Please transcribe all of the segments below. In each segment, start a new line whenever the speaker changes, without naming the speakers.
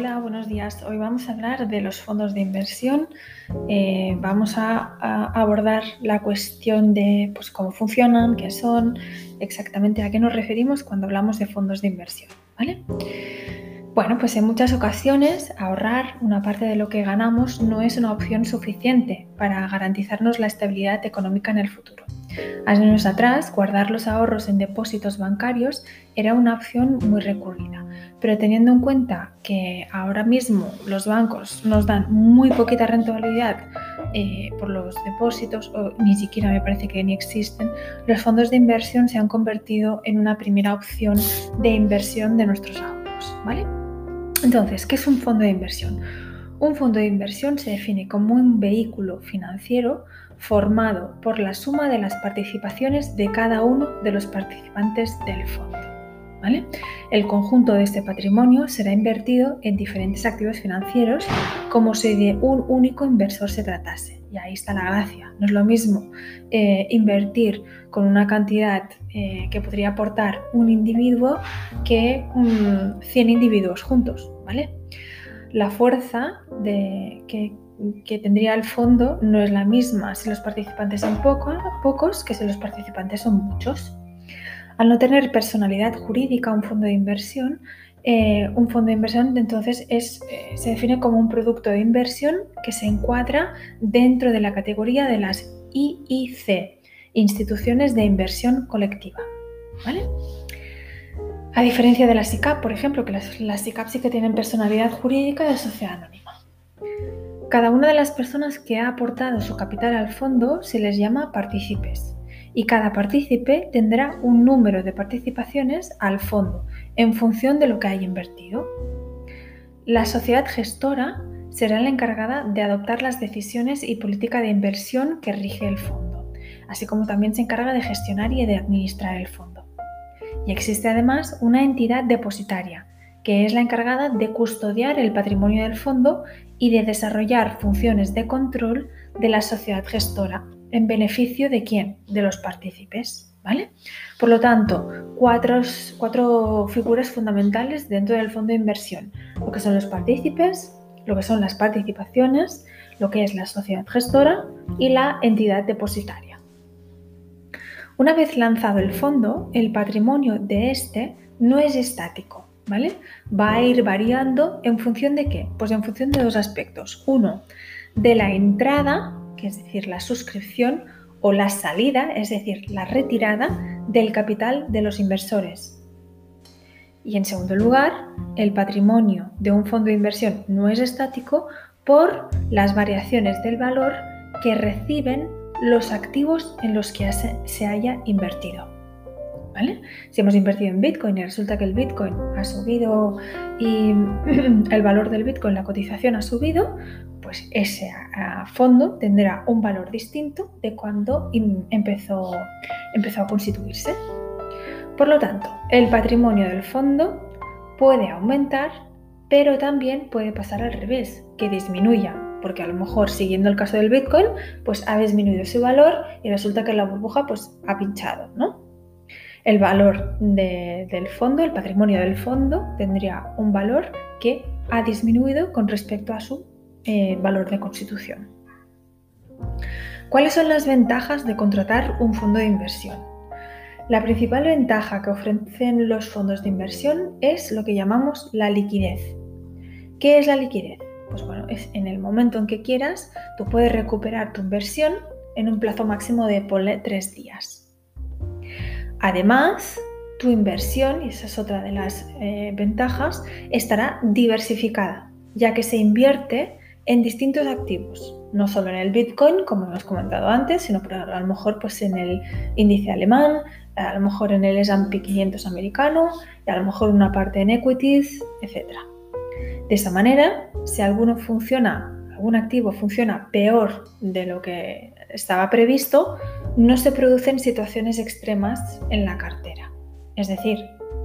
Hola, buenos días. Hoy vamos a hablar de los fondos de inversión. Eh, vamos a, abordar la cuestión de pues, cómo funcionan, qué son, exactamente a qué nos referimos cuando hablamos de fondos de inversión. ¿vale? Bueno, pues en muchas ocasiones ahorrar una parte de lo que ganamos no es una opción suficiente para garantizarnos la estabilidad económica en el futuro. Años atrás, guardar los ahorros en depósitos bancarios era una opción muy recurrida, pero teniendo en cuenta que ahora mismo los bancos nos dan muy poquita rentabilidad eh, por los depósitos, o ni siquiera me parece que ni existen, los fondos de inversión se han convertido en una primera opción de inversión de nuestros ahorros. ¿vale? Entonces, ¿qué es un fondo de inversión? Un fondo de inversión se define como un vehículo financiero formado por la suma de las participaciones de cada uno de los participantes del fondo. El conjunto de este patrimonio será invertido en diferentes activos financieros como si de un único inversor se tratase. Y ahí está la gracia. No es lo mismo eh, invertir con una cantidad eh, que podría aportar un individuo que 100 individuos juntos. La fuerza de, que que tendría el fondo no es la misma si los participantes son pocos que si los participantes son muchos. Al no tener personalidad jurídica un fondo de inversión, eh, un fondo de inversión entonces es, eh, se define como un producto de inversión que se encuadra dentro de la categoría de las IIC, instituciones de inversión colectiva. A diferencia de la SICAP, por ejemplo, que las, las SICAP sí que tienen personalidad jurídica de sociedad anónima. Cada una de las personas que ha aportado su capital al fondo se les llama partícipes y cada partícipe tendrá un número de participaciones al fondo en función de lo que haya invertido. La sociedad gestora será la encargada de adoptar las decisiones y política de inversión que rige el fondo, así como también se encarga de gestionar y de administrar el fondo. Y existe además una entidad depositaria, que es la encargada de custodiar el patrimonio del fondo y de desarrollar funciones de control de la sociedad gestora en beneficio de quién? De los partícipes. ¿Vale? Por lo tanto, cuatro, cuatro figuras fundamentales dentro del fondo de inversión. Lo que son los partícipes, lo que son las participaciones, lo que es la sociedad gestora y la entidad depositaria. Una vez lanzado el fondo, el patrimonio de este no es estático, ¿vale? Va a ir variando en función de qué? Pues en función de dos aspectos. Uno, de la entrada, que es decir, la suscripción, o la salida, es decir, la retirada del capital de los inversores. Y en segundo lugar, el patrimonio de un fondo de inversión no es estático por las variaciones del valor que reciben los activos en los que se haya invertido. Si hemos invertido en Bitcoin y resulta que el Bitcoin ha subido y el valor del Bitcoin, la cotización ha subido, pues ese fondo tendrá un valor distinto de cuando empezó, empezó a constituirse. Por lo tanto, el patrimonio del fondo puede aumentar, pero también puede pasar al revés, que disminuya, porque a lo mejor siguiendo el caso del Bitcoin, pues ha disminuido su valor y resulta que la burbuja pues ha pinchado, ¿no? El valor del fondo, el patrimonio del fondo, tendría un valor que ha disminuido con respecto a su eh, valor de constitución. ¿Cuáles son las ventajas de contratar un fondo de inversión? La principal ventaja que ofrecen los fondos de inversión es lo que llamamos la liquidez. ¿Qué es la liquidez? Pues bueno, es en el momento en que quieras, tú puedes recuperar tu inversión en un plazo máximo de tres días. Además, tu inversión, y esa es otra de las eh, ventajas, estará diversificada, ya que se invierte en distintos activos, no solo en el Bitcoin, como hemos comentado antes, sino a lo mejor pues, en el índice alemán, a lo mejor en el S&P 500 americano, y a lo mejor una parte en equities, etc. De esa manera, si alguno funciona, algún activo funciona peor de lo que estaba previsto, no se producen situaciones extremas en la cartera. Es decir,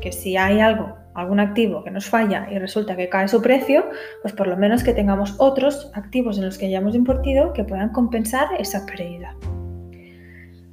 que si hay algo, algún activo que nos falla y resulta que cae su precio, pues por lo menos que tengamos otros activos en los que hayamos invertido que puedan compensar esa pérdida.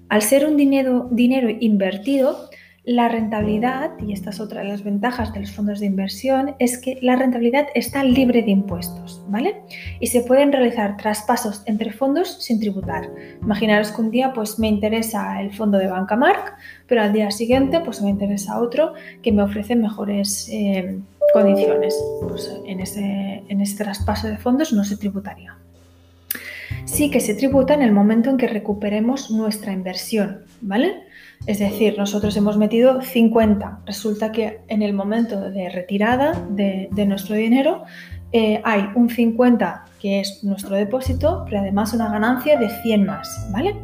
Al ser un dinero, dinero invertido, La rentabilidad, y esta es otra de las ventajas de los fondos de inversión, es que la rentabilidad está libre de impuestos, ¿vale? Y se pueden realizar traspasos entre fondos sin tributar. Imaginaros que un día pues me interesa el fondo de Banca Mark, pero al día siguiente pues me interesa otro que me ofrece mejores eh, condiciones. Pues en ese, en ese traspaso de fondos no se tributaría sí que se tributa en el momento en que recuperemos nuestra inversión, ¿vale? Es decir, nosotros hemos metido 50. Resulta que en el momento de retirada de, nuestro dinero eh, hay un 50 que es nuestro depósito, pero además una ganancia de 100 más, ¿vale?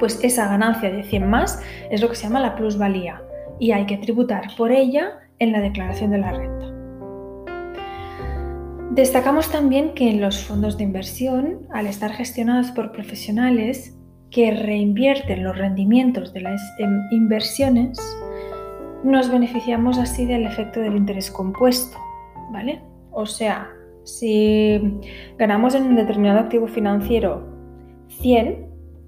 Pues esa ganancia de 100 más es lo que se llama la plusvalía y hay que tributar por ella en la declaración de la renta. Destacamos también que en los fondos de inversión, al estar gestionados por profesionales, que reinvierten los rendimientos de las em, inversiones, nos beneficiamos así del efecto del interés compuesto, ¿vale? O sea, si ganamos en un determinado activo financiero 100,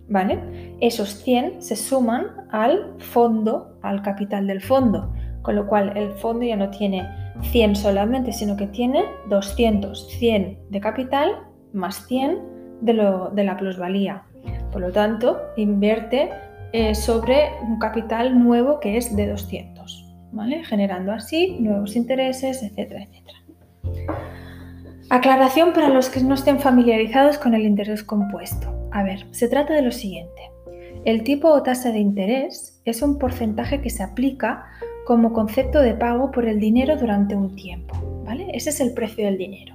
¿vale? Esos 100 se suman al fondo, al capital del fondo, con lo cual el fondo ya no tiene 100 solamente, sino que tiene 200, 100 de capital más 100 de, lo, de la plusvalía. Por lo tanto, invierte eh, sobre un capital nuevo que es de 200, ¿vale? generando así nuevos intereses, etcétera, etcétera. Aclaración para los que no estén familiarizados con el interés compuesto. A ver, se trata de lo siguiente. El tipo o tasa de interés es un porcentaje que se aplica como concepto de pago por el dinero durante un tiempo, ¿vale? Ese es el precio del dinero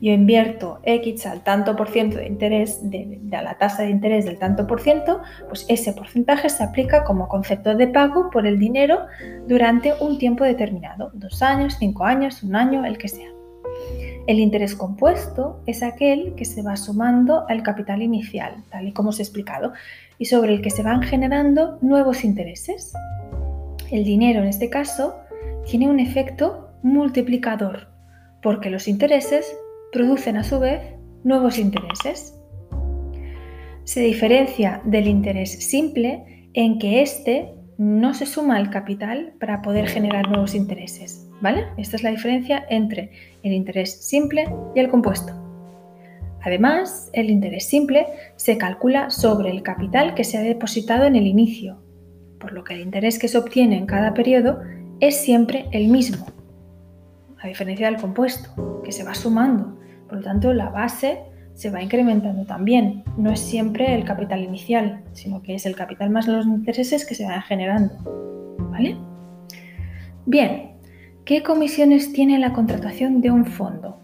yo invierto X al tanto por ciento de interés, de, la tasa de interés del tanto por ciento, pues ese porcentaje se aplica como concepto de pago por el dinero durante un tiempo determinado, dos años, cinco años, un año, el que sea. El interés compuesto es aquel que se va sumando al capital inicial, tal y como os he explicado, y sobre el que se van generando nuevos intereses. El dinero en este caso tiene un efecto multiplicador, porque los intereses producen a su vez nuevos intereses. Se diferencia del interés simple en que éste no se suma al capital para poder generar nuevos intereses. ¿Vale? Esta es la diferencia entre el interés simple y el compuesto. Además, el interés simple se calcula sobre el capital que se ha depositado en el inicio, por lo que el interés que se obtiene en cada periodo es siempre el mismo, a diferencia del compuesto, que se va sumando por lo tanto, la base se va incrementando también. No es siempre el capital inicial, sino que es el capital más los intereses que se van generando. ¿Vale? Bien, ¿qué comisiones tiene la contratación de un fondo?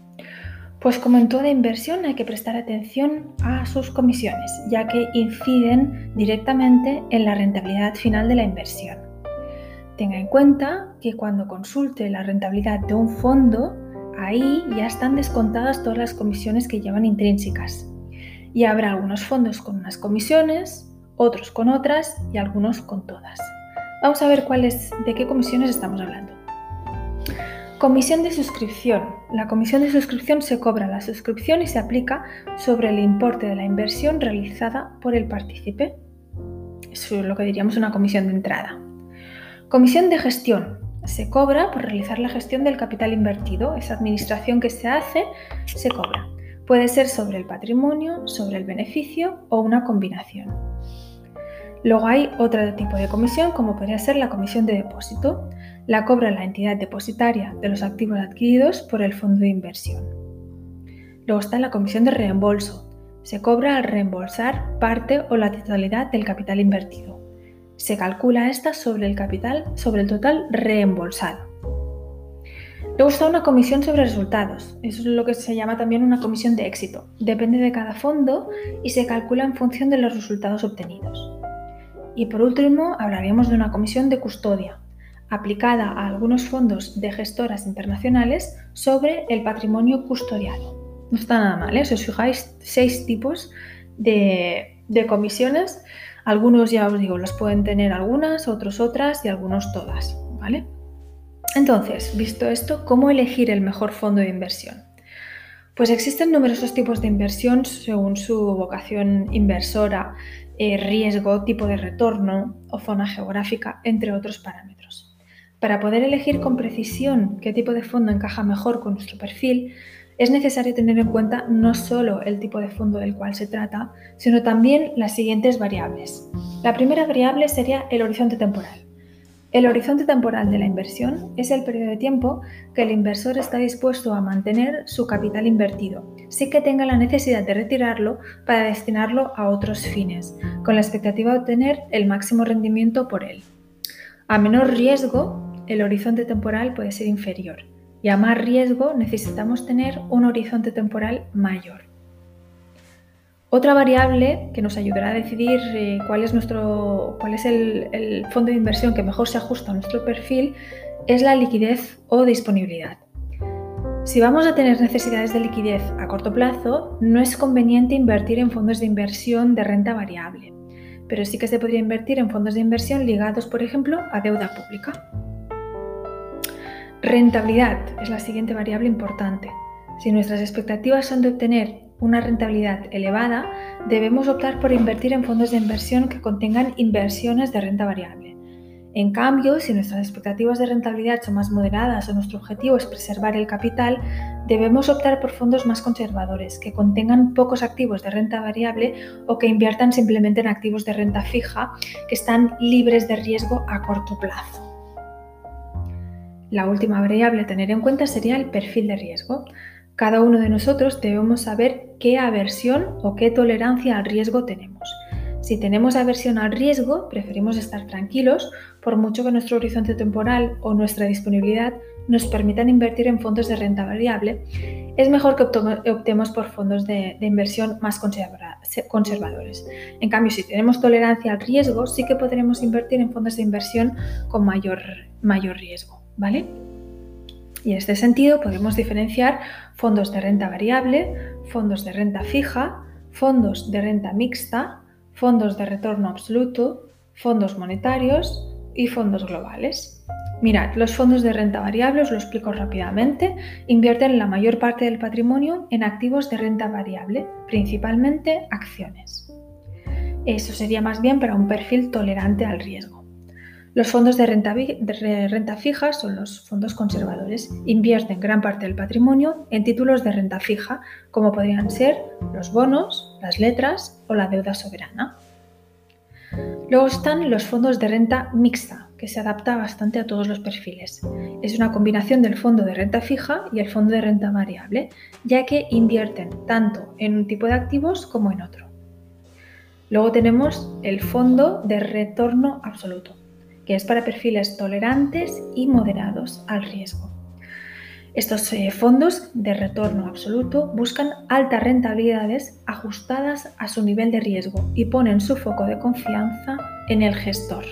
Pues como en toda inversión hay que prestar atención a sus comisiones, ya que inciden directamente en la rentabilidad final de la inversión. Tenga en cuenta que cuando consulte la rentabilidad de un fondo, ahí ya están descontadas todas las comisiones que llevan intrínsecas. Y habrá algunos fondos con unas comisiones, otros con otras y algunos con todas. Vamos a ver cuáles, de qué comisiones estamos hablando. Comisión de suscripción. La comisión de suscripción se cobra la suscripción y se aplica sobre el importe de la inversión realizada por el partícipe. Eso es lo que diríamos una comisión de entrada. Comisión de gestión se cobra por realizar la gestión del capital invertido. Esa administración que se hace se cobra. Puede ser sobre el patrimonio, sobre el beneficio o una combinación. Luego hay otro tipo de comisión como podría ser la comisión de depósito. La cobra la entidad depositaria de los activos adquiridos por el fondo de inversión. Luego está la comisión de reembolso. Se cobra al reembolsar parte o la totalidad del capital invertido. Se calcula esta sobre el capital, sobre el total reembolsado. Luego está una comisión sobre resultados. Eso es lo que se llama también una comisión de éxito. Depende de cada fondo y se calcula en función de los resultados obtenidos. Y por último, hablaríamos de una comisión de custodia, aplicada a algunos fondos de gestoras internacionales sobre el patrimonio custodiado. No está nada mal, ¿eh? si os fijáis, seis tipos de, de comisiones algunos ya os digo, los pueden tener algunas, otros otras y algunos todas, ¿vale? Entonces, visto esto, ¿cómo elegir el mejor fondo de inversión? Pues existen numerosos tipos de inversión según su vocación inversora eh, riesgo, tipo de retorno o zona geográfica, entre otros parámetros. Para poder elegir con precisión qué tipo de fondo encaja mejor con nuestro perfil, es necesario tener en cuenta no solo el tipo de fondo del cual se trata, sino también las siguientes variables. La primera variable sería el horizonte temporal. El horizonte temporal de la inversión es el periodo de tiempo que el inversor está dispuesto a mantener su capital invertido, sin que tenga la necesidad de retirarlo para destinarlo a otros fines, con la expectativa de obtener el máximo rendimiento por él. A menor riesgo, el horizonte temporal puede ser inferior, y a más riesgo necesitamos tener un horizonte temporal mayor. Otra variable que nos ayudará a decidir eh, cuál es, nuestro, cuál es el, fondo de inversión que mejor se ajusta a nuestro perfil es la liquidez o disponibilidad. Si vamos a tener necesidades de liquidez a corto plazo, no es conveniente invertir en fondos de inversión de renta variable, pero sí que se podría invertir en fondos de inversión ligados, por ejemplo, a deuda pública. Rentabilidad es la siguiente variable importante. Si nuestras expectativas son de obtener una rentabilidad elevada, debemos optar por invertir en fondos de inversión que contengan inversiones de renta variable. En cambio, si nuestras expectativas de rentabilidad son más moderadas o nuestro objetivo es preservar el capital, debemos optar por fondos más conservadores, que contengan pocos activos de renta variable o que inviertan simplemente en activos de renta fija que están libres de riesgo a corto plazo. La última variable a tener en cuenta sería el perfil de riesgo. Cada uno de nosotros debemos saber qué aversión o qué tolerancia al riesgo tenemos. Si tenemos aversión al riesgo, preferimos estar tranquilos, por mucho que nuestro horizonte temporal o nuestra disponibilidad nos permitan invertir en fondos de renta variable, es mejor que optemos por fondos de, inversión más conservadores. En cambio, si tenemos tolerancia al riesgo, sí que podremos invertir en fondos de inversión con mayor, mayor riesgo. Y en este sentido podemos diferenciar fondos de renta variable, fondos de renta fija, fondos de renta mixta, fondos de retorno absoluto, fondos monetarios y fondos globales. Mirad, los fondos de renta variable, os lo explico rápidamente, invierten la mayor parte del patrimonio en activos de renta variable, principalmente acciones. Eso sería más bien para un perfil tolerante al riesgo. Los fondos de renta, fija son los fondos conservadores. Invierten gran parte del patrimonio en títulos de renta fija, como podrían ser los bonos, las letras o la deuda soberana. Luego están los fondos de renta mixta, que se adapta bastante a todos los perfiles. Es una combinación del fondo de renta fija y el fondo de renta variable, ya que invierten tanto en un tipo de activos como en otro. Luego tenemos el fondo de retorno absoluto que es para perfiles tolerantes y moderados al riesgo. Estos eh, fondos de retorno absoluto buscan altas rentabilidades ajustadas a su nivel de riesgo y ponen su foco de confianza en el gestor.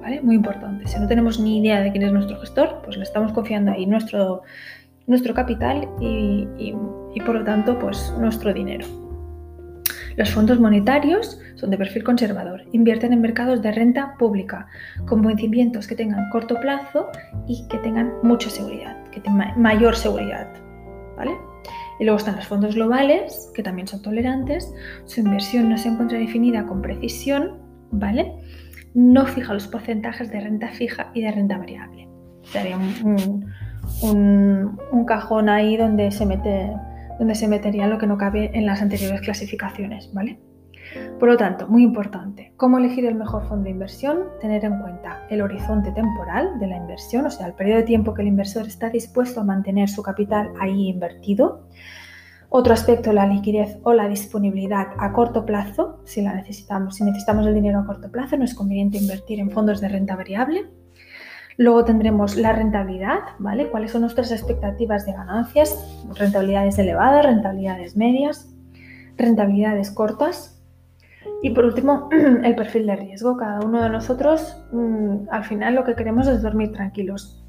¿Vale? Muy importante. Si no tenemos ni idea de quién es nuestro gestor, pues le estamos confiando ahí nuestro, nuestro capital y, y por lo tanto pues nuestro dinero. Los fondos monetarios son de perfil conservador, invierten en mercados de renta pública, con vencimientos que tengan corto plazo y que tengan mucha seguridad, que tengan mayor seguridad. ¿vale? Y luego están los fondos globales, que también son tolerantes, su inversión no se encuentra definida con precisión, ¿vale? No fija los porcentajes de renta fija y de renta variable. Sería un, un cajón ahí donde se mete donde se metería lo que no cabe en las anteriores clasificaciones, ¿vale? Por lo tanto, muy importante, ¿cómo elegir el mejor fondo de inversión? Tener en cuenta el horizonte temporal de la inversión, o sea, el periodo de tiempo que el inversor está dispuesto a mantener su capital ahí invertido. Otro aspecto, la liquidez o la disponibilidad a corto plazo, si la necesitamos, si necesitamos el dinero a corto plazo, no es conveniente invertir en fondos de renta variable. Luego tendremos la rentabilidad, ¿vale? ¿Cuáles son nuestras expectativas de ganancias? Rentabilidades elevadas, rentabilidades medias, rentabilidades cortas. Y por último, el perfil de riesgo. Cada uno de nosotros, mm, al final, lo que queremos es dormir tranquilos.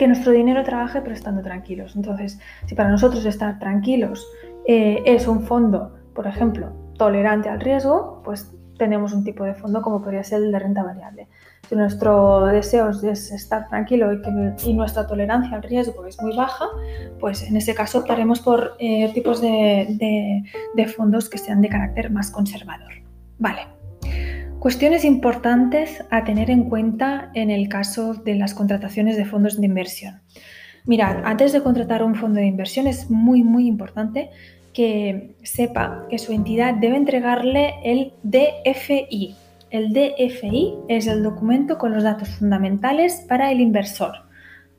Que nuestro dinero trabaje pero estando tranquilos. Entonces, si para nosotros estar tranquilos eh, es un fondo, por ejemplo, tolerante al riesgo, pues tenemos un tipo de fondo como podría ser el de renta variable. Si nuestro deseo es estar tranquilo y, que, nuestra tolerancia al riesgo es muy baja, pues en ese caso optaremos por eh, tipos de, fondos que sean de carácter más conservador. Vale. Cuestiones importantes a tener en cuenta en el caso de las contrataciones de fondos de inversión. Mirad, antes de contratar un fondo de inversión es muy, muy importante que sepa que su entidad debe entregarle el DFI. El DFI es el documento con los datos fundamentales para el inversor,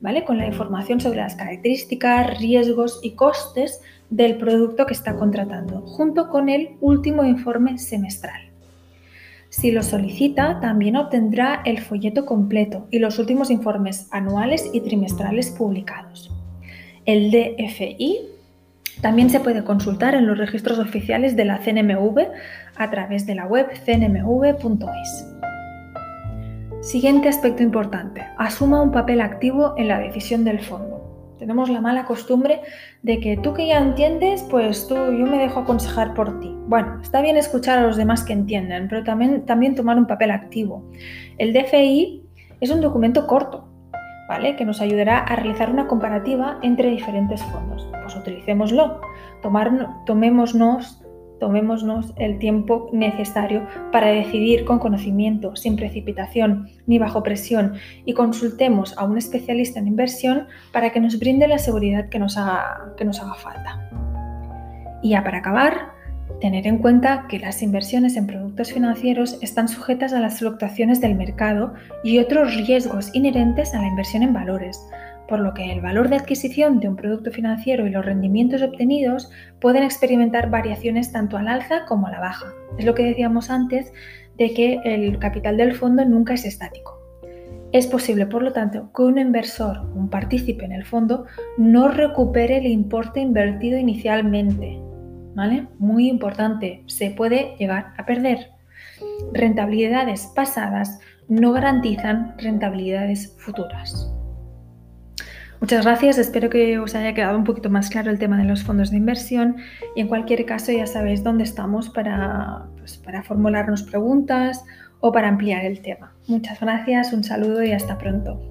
¿vale? Con la información sobre las características, riesgos y costes del producto que está contratando, junto con el último informe semestral. Si lo solicita, también obtendrá el folleto completo y los últimos informes anuales y trimestrales publicados. El DFI también se puede consultar en los registros oficiales de la CNMV a través de la web cnmv.es. Siguiente aspecto importante. Asuma un papel activo en la decisión del fondo. Tenemos la mala costumbre de que tú que ya entiendes, pues tú, yo me dejo aconsejar por ti. Bueno, está bien escuchar a los demás que entienden, pero también, también tomar un papel activo. El DFI es un documento corto, Que nos ayudará a realizar una comparativa entre diferentes fondos. Pues utilicémoslo. Tomar, tomémonos el tiempo necesario para decidir con conocimiento, sin precipitación ni bajo presión y consultemos a un especialista en inversión para que nos brinde la seguridad que nos que nos haga falta. Y ya para acabar, tener en cuenta que las inversiones en productos financieros están sujetas a las fluctuaciones del mercado y otros riesgos inherentes a la inversión en valores, por lo que el valor de adquisición de un producto financiero y los rendimientos obtenidos pueden experimentar variaciones tanto al alza como a la baja. Es lo que decíamos antes de que el capital del fondo nunca es estático. Es posible, por lo tanto, que un inversor, un partícipe en el fondo, no recupere el importe invertido inicialmente. ¿Vale? Muy importante, se puede llegar a perder. Rentabilidades pasadas no garantizan rentabilidades futuras. Muchas gracias, espero que os haya quedado un poquito más claro el tema de los fondos de inversión y en cualquier caso ya sabéis dónde estamos para, pues, para formularnos preguntas o para ampliar el tema. Muchas gracias, un saludo y hasta pronto.